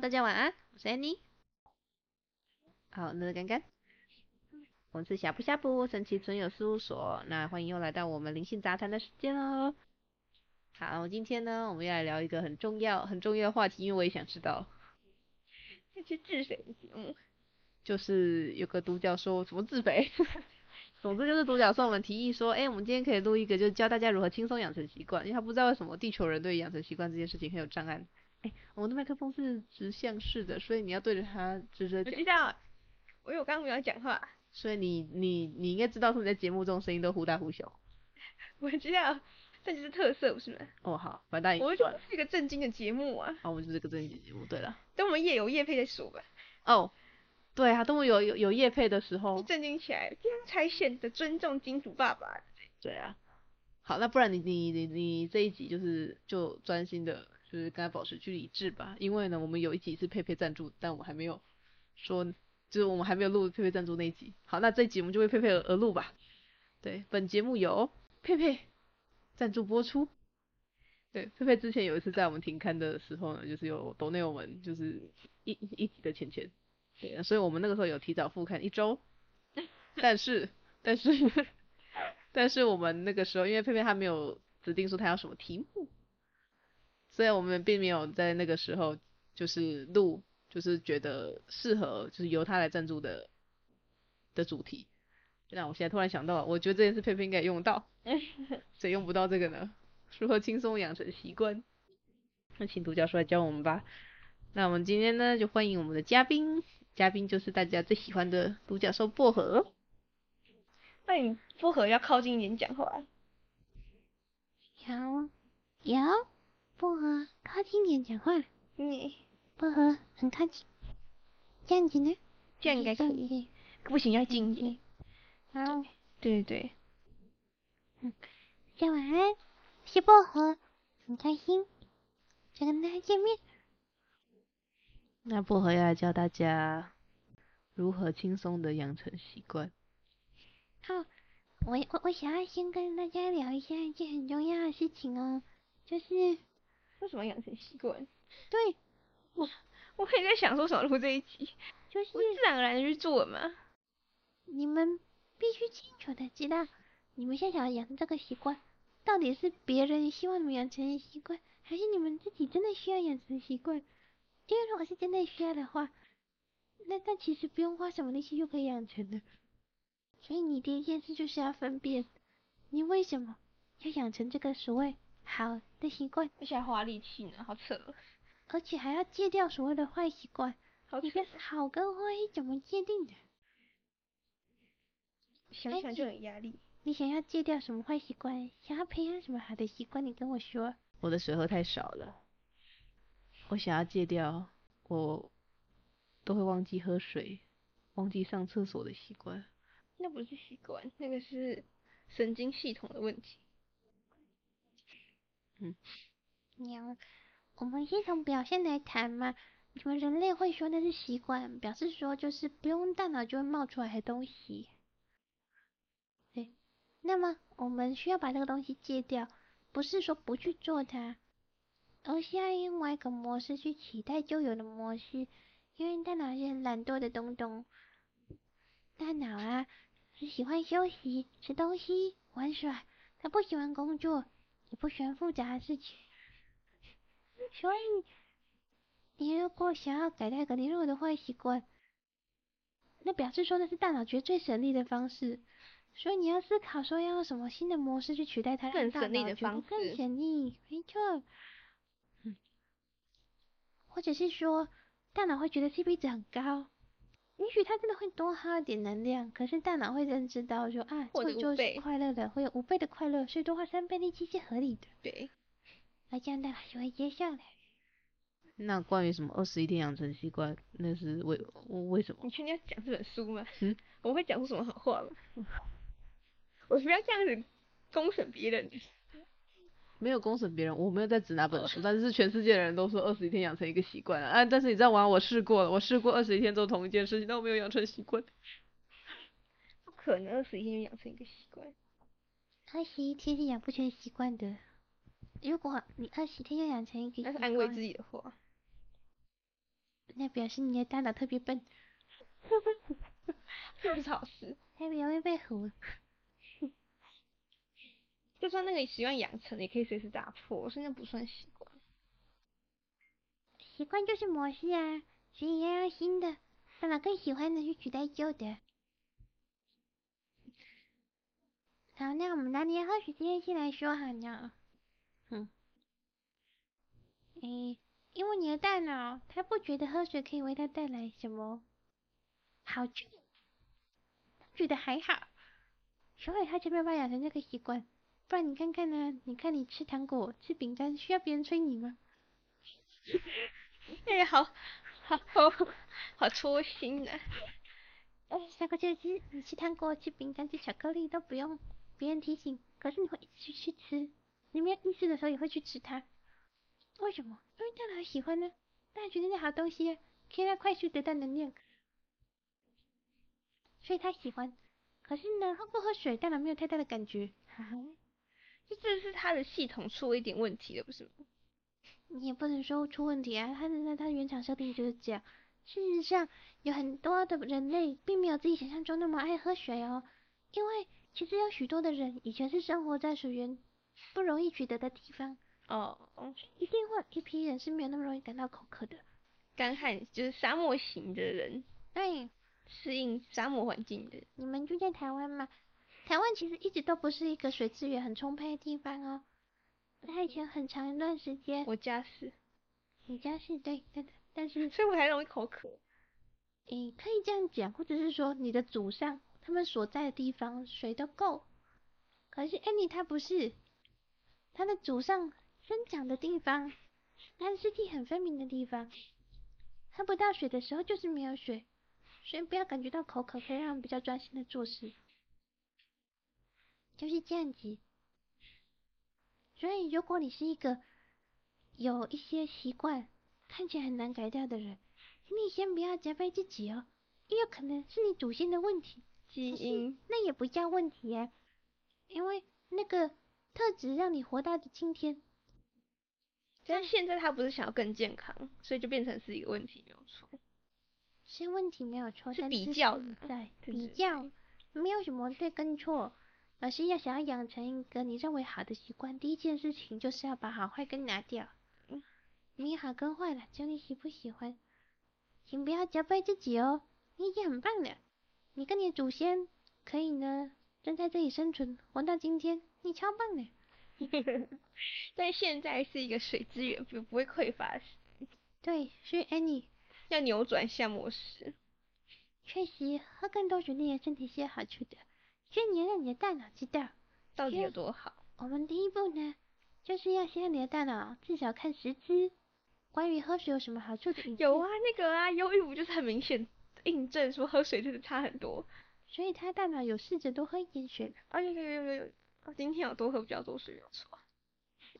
大家晚安，我是 Annie。好，那个干干，我们是呷哺呷哺神奇存有事务所，那欢迎又来到我们灵性杂谈的时间喽。好，今天呢，我们要来聊一个很重要、很重要的话题，因为我也想知道。这是自肥的节目，就是有个独角兽什么自肥。总之就是独角兽们提议说，哎，我们今天可以录一个，就是教大家如何轻松养成习惯，因为他不知道为什么地球人对养成习惯这件事情很有障碍。哎，我们的麦克风是直向式的，所以你要对着它直着讲。我知道，我有刚刚没有讲话。所以你你你应该知道，说你在节目中声音都忽大忽小。我知道，这就是特色，不是吗？哦，好，反正我就是一个正经的节目啊。好，我们就是个正经节目。对了，等我们夜有夜配再说吧。哦。对啊，等我有有有业配的时候，正经起来，才显得尊重金主爸爸。对啊，好，那不然你你你你这一集就是就专心的，就是跟他保持距离制吧。因为呢，我们有一集是佩佩赞助，但我们还没有说，就是我们还没有录佩佩赞助那一集。好，那这一集我们就为佩佩而而录吧。对，本节目由佩佩赞助播出。对，佩佩之前有一次在我们停刊的时候呢，就是有抖内我们就是一一集的钱钱。对，所以我们那个时候有提早复刊一周，但是但是 但是我们那个时候，因为佩佩他没有指定说他要什么题目，所以我们并没有在那个时候就是录，就是觉得适合就是由他来赞助的的主题。那我现在突然想到了，我觉得这件事佩佩应该用到，谁用不到这个呢？如何轻松养成习惯？那请独角兽来教我们吧。那我们今天呢，就欢迎我们的嘉宾。嘉宾就是大家最喜欢的独角兽薄荷。那你薄荷要靠近一点讲话。有有，薄荷靠近点讲话。你薄荷很靠近，这样子呢？这样应该可以。不行，要近一点。好。对对对。嗯，大家晚安，是薄荷，很开心再跟大家见面。那薄荷要来教大家如何轻松的养成习惯。好，我我我想要先跟大家聊一下一件很重要的事情哦，就是为什么养成习惯？对，我我可以在想说什么录这一集，就是自然而然的去做嘛。你们必须清楚的知道，你们现在想要养成这个习惯，到底是别人希望你们养成的习惯，还是你们自己真的需要养成习惯？因为如果是真的需要的话，那但其实不用花什么力气就可以养成的。所以你第一件事就是要分辨，你为什么要养成这个所谓好的习惯，而且还花力气呢，好扯。而且还要戒掉所谓的坏习惯，好扯。你这好跟坏怎么界定的？想想就很压力。你想要戒掉什么坏习惯？想要培养什么好的习惯？你跟我说。我的水喝太少了。我想要戒掉我都会忘记喝水、忘记上厕所的习惯。那不是习惯，那个是神经系统的问题。嗯，娘，我们先从表现来谈嘛。你们人类会说那是习惯，表示说就是不用大脑就会冒出来的东西。对，那么我们需要把这个东西戒掉，不是说不去做它。而是要用外一个模式去取代旧有的模式，因为大脑是很懒惰的东东。大脑啊，是喜欢休息、吃东西、玩耍，他不喜欢工作，也不喜欢复杂的事情。所以，你如果想要改掉一个你有的坏习惯，那表示说那是大脑觉得最省力的方式。所以你要思考说要用什么新的模式去取代它，更省力的方式，更省力，没错。或者是说，大脑会觉得 CP 值很高，也许他真的会多耗一点能量，可是大脑会认知到说啊，做就是快乐的，会有五倍的快乐，所以多花三倍力气是合理的。对，那这样大脑就会接受了。那关于什么二十一天养成习惯，那是为为什么？你确定要讲这本书吗？嗯，我会讲出什么好话吗？我不要这样子公审别人。没有公审别人，我没有在指哪本书，但是全世界的人都说二十一天养成一个习惯啊。但是你知道吗？我试过了，我试过二十一天做同一件事情，但我没有养成习惯。不可能二十一天养成一个习惯，二十一天是养不成习惯的。如果你二十天要养成一个习惯，那是安慰自己的话。那表示你的大脑特别笨，这不是好事。特别容易被唬。就算那个习惯养成，也可以随时打破，所以那不算习惯。习惯就是模式啊，所以要用新的，大脑更喜欢的去取代旧的。好，那我们拿你的喝水这件事来说好呢。嗯。诶，因为你的大脑，它不觉得喝水可以为它带来什么好处，觉得还好，所以它就没有办法养成这个习惯。不然你看看呢？你看你吃糖果、吃饼干，需要别人催你吗？哎呀，好好好好戳心啊。哎，下个就是你吃糖果、吃饼干、吃巧克力都不用别人提醒，可是你会一直去吃，你没有意识的时候也会去吃它。为什么？因为大脑喜欢呢，大脑觉得那好东西，可以让快速得到能量，所以他喜欢。可是呢，喝不喝水，大脑没有太大的感觉。就 这是他的系统出了一点问题了，不是吗？你也不能说出问题啊，他的他的原厂设定就是这样。事实上，有很多的人类并没有自己想象中那么爱喝水哦，因为其实有许多的人以前是生活在水源不容易取得的地方哦，一定会有一批人是没有那么容易感到口渴的，干旱就是沙漠型的人，对，适应沙漠环境的。你们住在台湾吗？台湾其实一直都不是一个水资源很充沛的地方哦。它以前很长一段时间，我家是，你家是对，对的，但是所以我还容易口渴。诶，可以这样讲，或者是说你的祖上他们所在的地方水都够，可是 Annie 她不是，她的祖上生长的地方，它是四季很分明的地方，喝不到水的时候就是没有水，所以不要感觉到口渴，可以让我们比较专心的做事。就是这样子，所以如果你是一个有一些习惯看起来很难改掉的人，请你先不要责备自己哦，也有可能是你祖先的问题，基因，那也不叫问题啊，因为那个特质让你活到的今天。但现在他不是想要更健康，所以就变成是一个问题，没有错。是问题没有错，是比较的，在比较，没有什么对跟错。而是要想要养成一个你认为好的习惯，第一件事情就是要把好坏根拿掉。嗯，你好跟坏了，只有你喜不喜欢。请不要责备自己哦，你已经很棒了。你跟你的祖先可以呢，正在这里生存，活到今天，你超棒的。但现在是一个水资源不不会匮乏。对，所以 Annie 要扭转一下模式。确实，喝更多水对身体是有好处的。所以你要让你的大脑知道到底有多好。我们第一步呢，就是要先让你的大脑至少看十支关于喝水有什么好处。有啊，那个啊，忧郁不就是很明显印证说喝水真的差很多。所以他大脑有试着多喝一点水。啊有有有有有，今天要多喝比较多水没有错。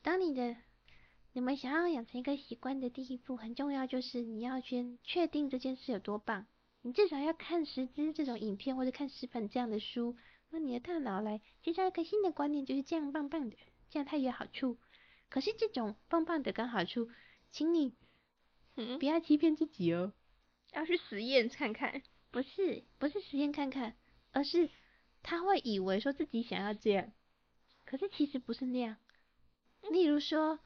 当你的你们想要养成一个习惯的第一步，很重要就是你要先确定这件事有多棒。你至少要看十支这种影片，或者看十本这样的书。让你的大脑来接受一个新的观念，就是这样棒棒的，这样它有好处。可是这种棒棒的跟好处，请你不要欺骗自己哦，要去实验看看。不是，不是实验看看，而是他会以为说自己想要这样，可是其实不是那样。例如说，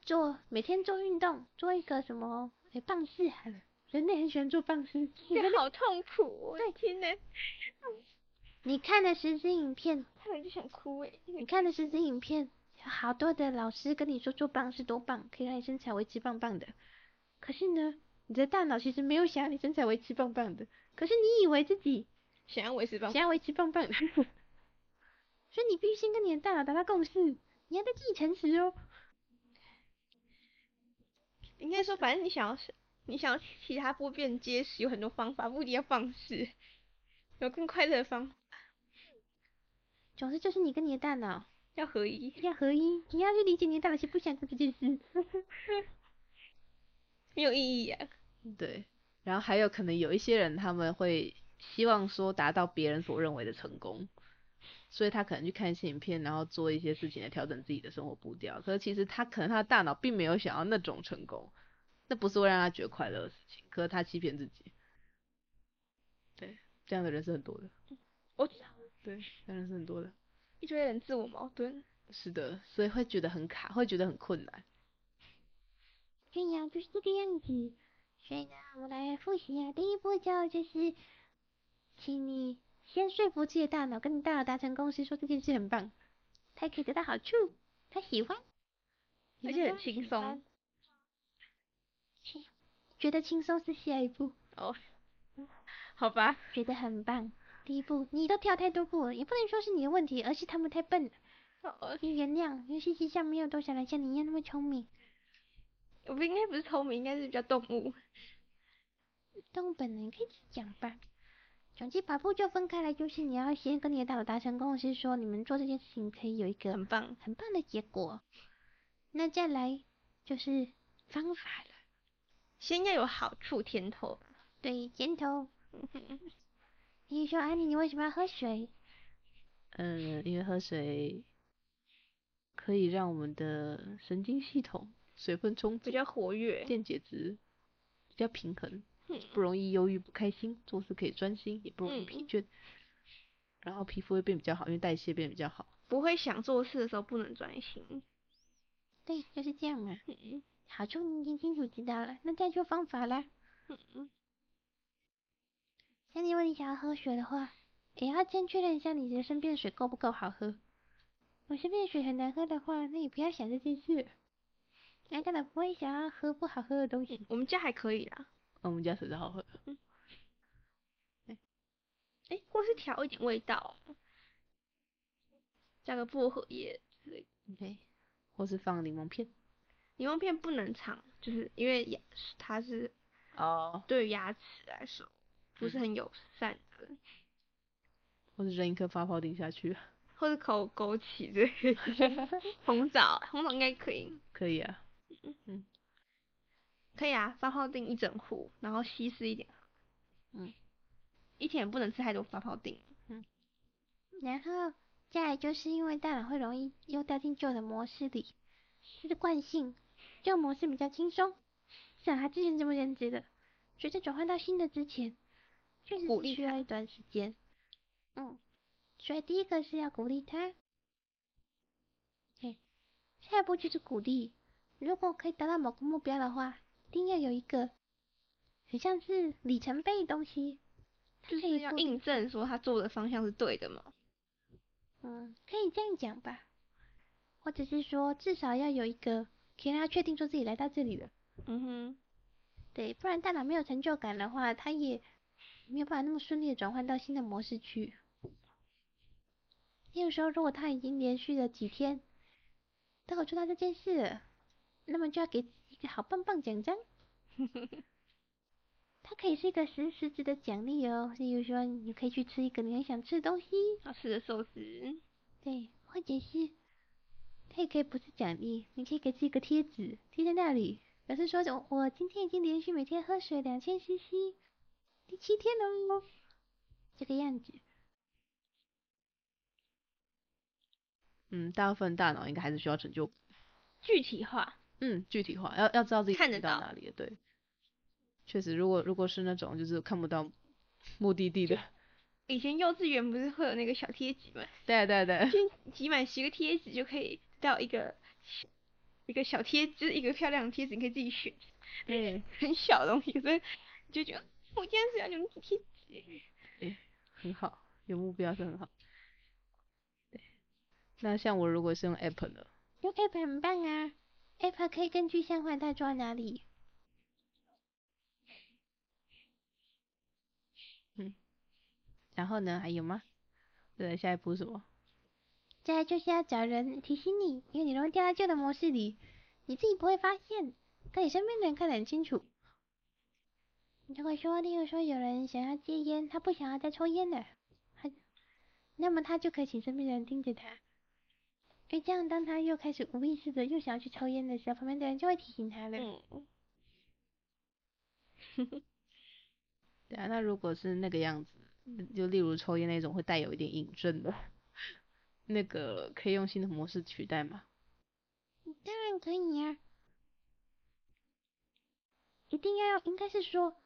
做每天做运动，做一个什么诶棒式好了，人类很喜欢做棒式，这好痛苦，对，天呐。你看的十支影片，看了就想哭诶。你看的十支影片，有好多的老师跟你说做棒是多棒，可以让你身材维持棒棒的。可是呢，你的大脑其实没有想要你身材维持棒棒的。可是你以为自己想要维持棒，想要维持棒棒的。所以你必须先跟你的大脑达到共识，你要在自己诚实哦。应该说，反正你想要是，你想要其他不变结实，有很多方法，不一定要放肆，有更快乐的方法。总之就是你跟你的大脑要合一，要合一，你要去理解你的大脑是不想做这件事，没有意义啊。对，然后还有可能有一些人他们会希望说达到别人所认为的成功，所以他可能去看一些影片，然后做一些事情来调整自己的生活步调。可是其实他可能他的大脑并没有想要那种成功，那不是会让他觉得快乐的事情，可是他欺骗自己。对，这样的人是很多的。我知道。对，当然是很多的。一堆人自我矛盾。是的，所以会觉得很卡，会觉得很困难。对呀，就是这个样子。所以呢，我们来复习啊，第一步骤就是，请你先说服自己的大脑，跟你大脑达成共识，说这件事很棒，他可以得到好处，他喜欢，而且很轻松。觉得轻松是下一步哦，好吧，觉得很棒。第一步，你都跳太多步了，也不能说是你的问题，而是他们太笨了。哦，你原谅，因为世界上没有多少人像你一样那么聪明。我不应该不是聪明，应该是比较动物。动物本能可以讲吧。总之，把步骤分开来，就是你要先跟你的大脑达成共识，说你们做这件事情可以有一个很棒、很棒的结果。那再来就是方法了。先要有好处甜头，对，甜头。你说安妮，你为什么要喝水？嗯，因为喝水可以让我们的神经系统水分充足，比较活跃，电解质比较平衡，不容易忧郁不开心，做事可以专心，也不容易疲倦。嗯、然后皮肤会变比较好，因为代谢变比较好。不会想做事的时候不能专心。对，就是这样嘛。嗯好处你已经清楚知道了，那再说方法啦。嗯嗯。像你问你想要喝水的话，也要先确认一下你的身边的水够不够好喝。我身边的水很难喝的话，那你不要想这件事。那当然不会想要喝不好喝的东西。我们家还可以啦。我们家水是好喝。嗯。哎、欸，或是调一点味道，加个薄荷叶之类的。对。或是放柠檬片。柠檬片不能尝，就是因为牙它是哦，对于牙齿来说不是很友善的。或者扔一颗发泡钉下去，或者口枸杞对，红枣红枣应该可以。可以啊，嗯，可以啊，发泡钉一整壶，然后稀释一点。嗯，一天也不能吃太多发泡钉。嗯，然后再来就是因为大脑会容易又掉进旧的模式里，是惯性。旧模式比较轻松，像他之前这么认知的，随着转换到新的之前，确实是需要一段时间。嗯，所以第一个是要鼓励他，嘿，下一步就是鼓励。如果可以达到某个目标的话，一定要有一个很像是里程碑的东西，就是要印证说他做的方向是对的嘛。嗯，可以这样讲吧，或者是说至少要有一个。可以让他确定说自己来到这里了。嗯哼，对，不然大脑没有成就感的话，他也没有办法那么顺利的转换到新的模式去。有时候如果他已经连续了几天都有做到这件事，那么就要给一个好棒棒奖章。它可以是一个实实质的奖励哦，例如说你可以去吃一个你很想吃的东西，好吃的寿司。对，或者是。它也可以不是奖励，你可以给自己一个贴纸贴在那里，表示说我我今天已经连续每天喝水两千 CC，第七天了哦，这个样子。嗯，大部分大脑应该还是需要拯救具体化。嗯，具体化，要要知道自己看得到哪里。对，确实，如果如果是那种就是看不到目的地的。以前幼稚园不是会有那个小贴纸吗？对对对。先集满十个贴纸就可以。到一个一个小贴就是，一个漂亮的贴纸，你可以自己选。对，很小的东西，所以就觉得我今天是要用贴纸。哎，很好，有目标是很好。对，那像我如果是用 App 呢，用 App 很棒啊，App 可以根据相关它装哪里。嗯，然后呢？还有吗？对，下一步是什么？再来就是要找人提醒你，因为你容易掉到旧的模式里，你自己不会发现，但你身边的人看得很清楚。如果说，例如说有人想要戒烟，他不想要再抽烟了，他，那么他就可以请身边的人盯着他，因为这样当他又开始无意识的又想要去抽烟的时候，旁边的人就会提醒他了。嗯。对啊，那如果是那个样子，就例如抽烟那种会带有一点瘾症的。那个可以用新的模式取代吗？当然可以呀、啊。一定要应该是说，嗯、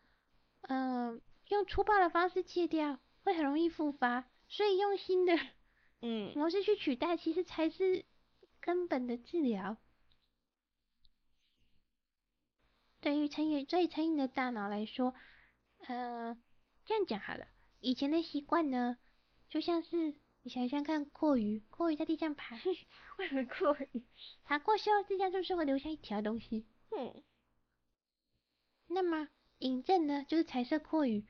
呃，用粗暴的方式戒掉会很容易复发，所以用新的嗯 模式去取代，其实才是根本的治疗。对于成瘾，对于成瘾的大脑来说，呃，这样讲好了，以前的习惯呢，就像是你想想看，蛞蝓，蛞蝓在地上爬，为什么蛞蝓？爬过之后，地上是不是会留下一条东西？嗯。那么瘾症呢，就是彩色蛞蝓，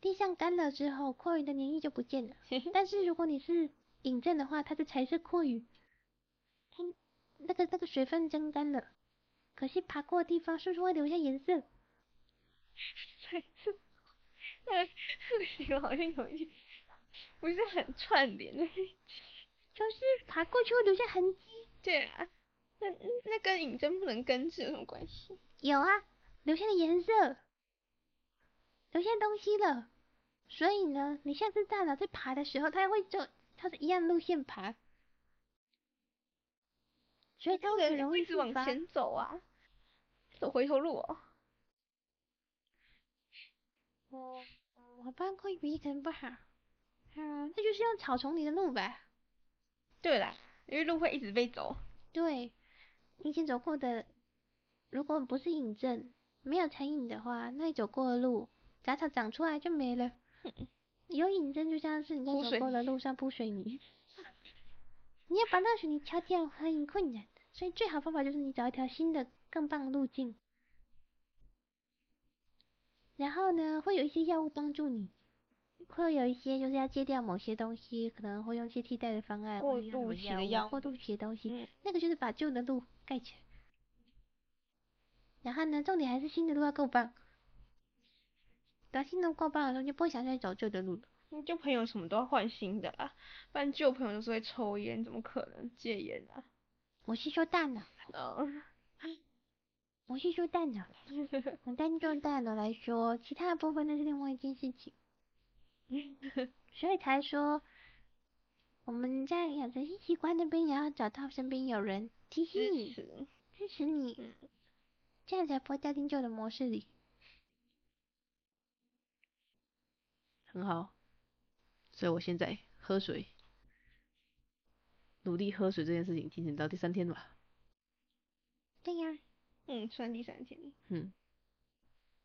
地上干了之后，蛞蝓的粘液就不见了。但是如果你是瘾症的话，它是彩色蛞蝓，它那个那个水分蒸干了。可惜爬过的地方是不是会留下颜色？彩色，那个这个好像有一点不是很串联的，就是爬过去会留下痕迹。对啊，那那跟瘾症不能根治有什么关系？有啊，留下的颜色，留下东西了。所以呢，你下次大脑在爬的时候，它也会走它的一样路线爬。所以它很容易一直往前走啊，走回头路哦。我我搬过一可能不好，嗯，那就是用草丛里的路吧。对啦，因为路会一直被走。对，以前走过的，如果不是瘾症，没有成瘾的话，那你走过的路，杂草长出来就没了。有瘾症就像是你在走过的路上铺水泥，你要把那水泥敲掉很困难。所以最好方法就是你找一条新的更棒的路径，然后呢，会有一些药物帮助你，会有一些就是要戒掉某些东西，可能会用一些替代的方案，过渡期的药，过渡期的东西，那个就是把旧的路盖起来。然后呢，重点还是新的路要够棒，等新的路够棒的时候，就不会想再走旧的路了。旧朋友什么都要换新的啦，不然旧朋友都是会抽烟，怎么可能戒烟啊？我是说大脑，我是说大脑，单就大脑来说，其他的部分那是另外一件事情，所以才说我们在养成新习惯那边也要找到身边有人提醒你、支持。你，这样才不会掉进旧的模式里。很好，所以我现在喝水。努力喝水这件事情进行到第三天吧？对呀，嗯，算第三天。嗯，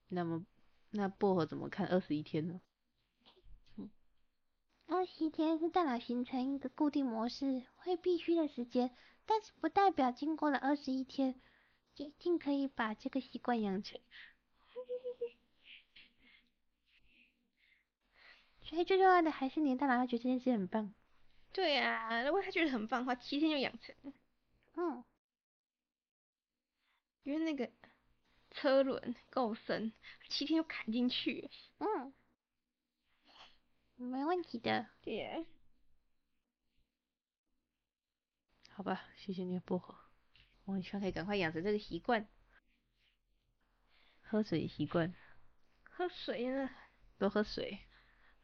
那么那薄荷怎么看二十一天呢？嗯，二十一天是大脑形成一个固定模式会必须的时间，但是不代表经过了二十一天就一定可以把这个习惯养成。所以最重要的还是你的大脑要觉得这件事很棒。对啊，如果他觉得很棒的话，七天就养成了。嗯，因为那个车轮够深，七天就砍进去。嗯，没问题的。对。好吧，谢谢你的薄荷，我很希望可以赶快养成这个习惯，喝水习惯。喝水呢？多喝水。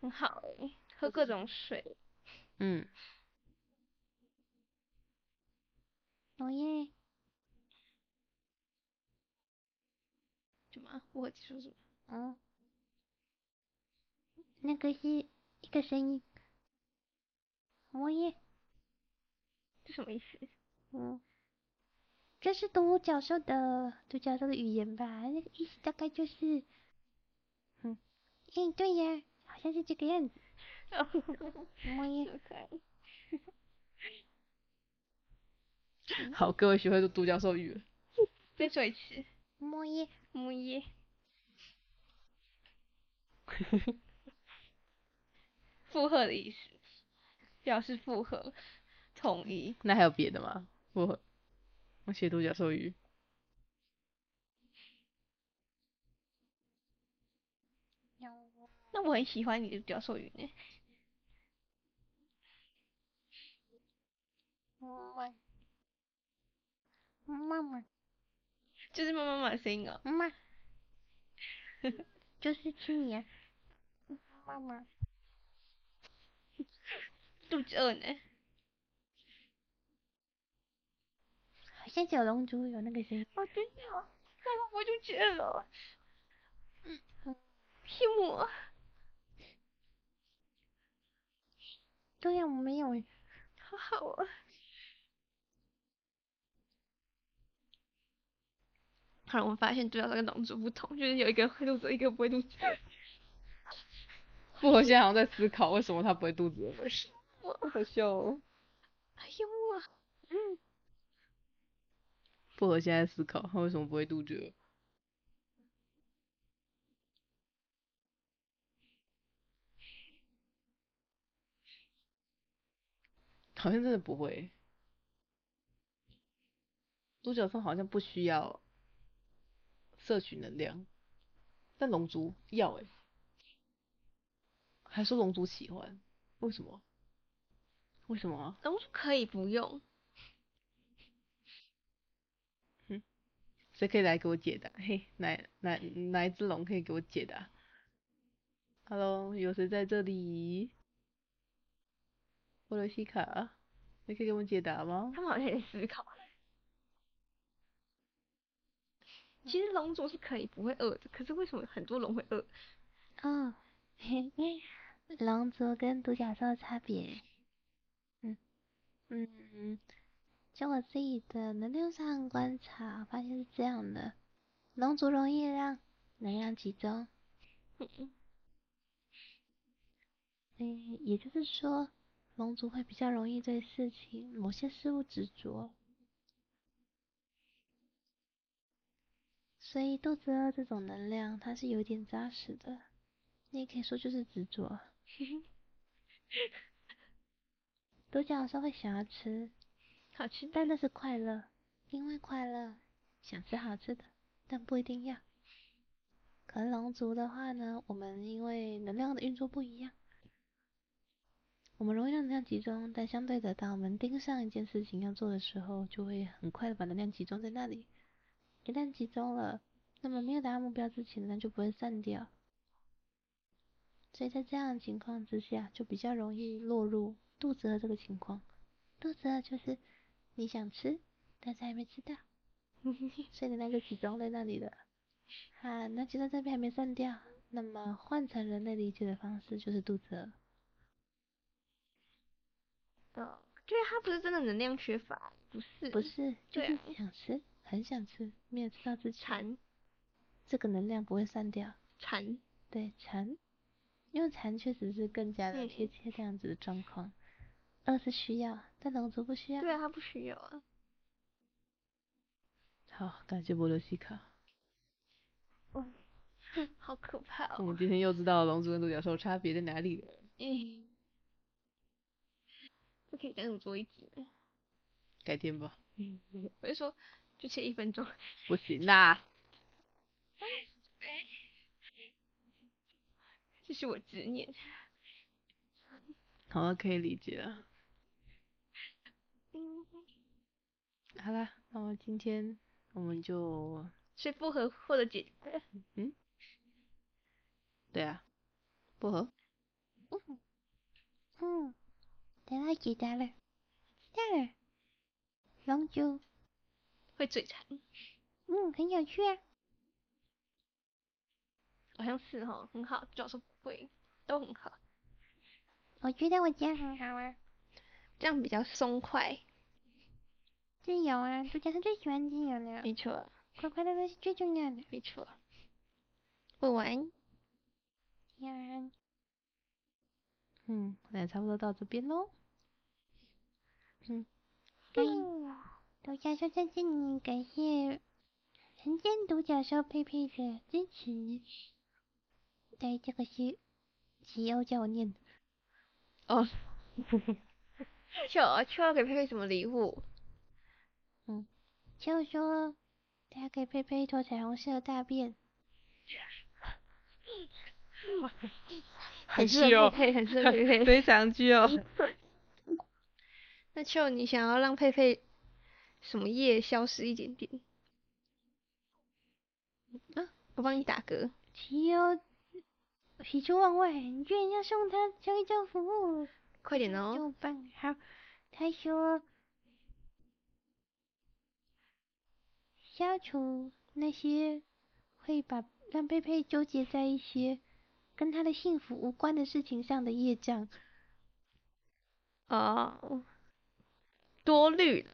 很好诶，喝各种水。嗯，哦耶！什么？我说什么？嗯，那个是一个声音。哦耶！这什么意思？嗯，这是独角兽的独角兽的语言吧？那个意思大概就是，嗯，哎，对呀，好像是这个样子。摸耶，好，各位学会说独角兽语了。再说一次。摸耶，摸耶。附和的意思，表示附和，同意。那还有别的吗？附和。我写独角兽语。那我很喜欢你的独角兽语呢。妈妈，妈妈，就是妈妈妈的声音哦。妈妈，就是亲你啊。妈妈，肚子饿呢。好像小龙珠有那个谁。哦，真的哦。妈妈不会肚子饿了。嗯，羡慕我。对呀，我没有。好好啊。后来，我们发现独角兽跟龙族不同，就是有一个会肚子，一个不会肚子。薄荷现在好像在思考，为什么他不会肚子饿？我好笑哦。哎呦我，嗯。不合现在思考，他为什么不会杜绝？好像真的不会。独角兽好像不需要摄取能量，但龙族要诶。还说龙族喜欢，为什么？为什么啊？龙族可以不用。谁可以来给我解答？嘿，哪哪哪一只龙可以给我解答？Hello，有谁在这里？波罗西卡，你可以给我们解答吗？他们好像在思考。其实龙族是可以不会饿的，可是为什么很多龙会饿？哦，嘿嘿。龙族跟独角兽差别，嗯嗯，就我自己的能量上观察，发现是这样的：龙族容易让能量集中，嗯嗯，也就是说，龙族会比较容易对事情、某些事物执着，所以肚子饿这种能量，它是有点扎实的，你也可以说就是执着。独角兽会想要吃，好吃，但那是快乐，因为快乐想吃好吃的，但不一定要。可能龙族的话呢，我们因为能量的运作不一样，我们容易让能量集中，但相对的，当我们盯上一件事情要做的时候，就会很快的把能量集中在那里。一旦集中了，那么没有达到目标之前，能量就不会散掉。所以在这样的情况之下，就比较容易落入肚子饿这个情况。肚子饿就是你想吃，但是还没吃到，所以你那个集中在那里的。啊，那集中这边还没散掉，那么换成人类理解的方式就是肚子饿。哦，对，它不是真的能量缺乏，不是，不是，就是想吃，很想吃，没有吃到之前，这个能量不会散掉。馋，对，馋。因为馋确实是更加的贴切这样子的状况，饿是需要，但龙族不需要。对啊，他不需要啊。好，感谢波罗西卡。嗯，好可怕哦。我们今天又知道龙族跟独角兽差别在哪里了。嗯。不可以单独做一集。改天吧。嗯，我就说，就切一分钟。不行啦。这是我执念。好了，可以理解了。好啦，那么今天我们就是薄荷获得解。嗯？对啊，薄荷。嗯。嗯。得到解答了。知道了。龙珠。会嘴馋。嗯，很有趣啊。好像是哦，很好，主要是不会，都很好。我觉得我这样很好啊，这样比较松快。自由啊，独角兽最喜欢自由了。没错。快快乐乐是最重要的。没错。问完。呀。嗯，那也差不多到这边喽。嗯。对。独角兽在这里感谢人间独角兽佩佩的支持。对，这个是吉欧叫我念的。哦，秋秋要给佩佩什么礼物？嗯，秋说他要给佩佩一坨彩虹色的大便。很适合佩佩，很适合佩佩，非常具有。那就，你想要让佩佩什么夜消失一点点？啊，我帮你打嗝。吉欧。喜出望外，你居然要送他交易招服务？快点哦！就办好。他说消除那些会把让佩佩纠结在一些跟他的幸福无关的事情上的业障。哦，多虑，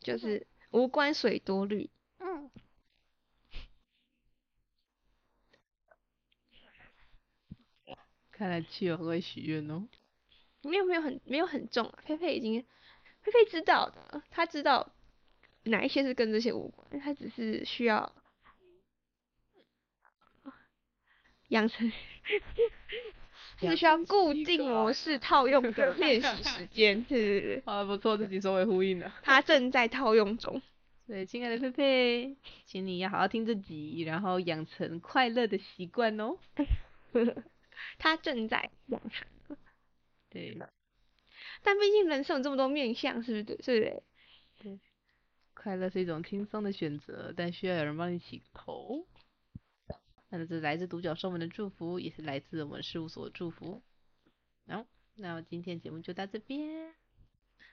就是无关水多虑。嗯。看来七友很会许愿哦。没有没有很没有很重啊，佩佩已经，佩佩知道的，他知道哪一些是跟这些无关，他只是需要养成，是需要固定模式套用的 练习时间，是是是。啊，不错，自己首尾呼应了。他正在套用中。对，亲爱的佩佩，请你要好好听自己，然后养成快乐的习惯哦。他正在养成。对，但毕竟人生有这么多面相，是不是？对，是不是？快乐是一种轻松的选择，但需要有人帮你起头。那这是来自独角兽们的祝福，也是来自我们事务所的祝福。好，那么今天节目就到这边。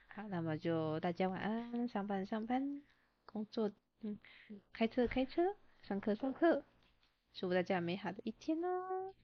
好，那么就大家晚安，上班上班，工作嗯，开车开车，上课上课，祝福大家美好的一天哦。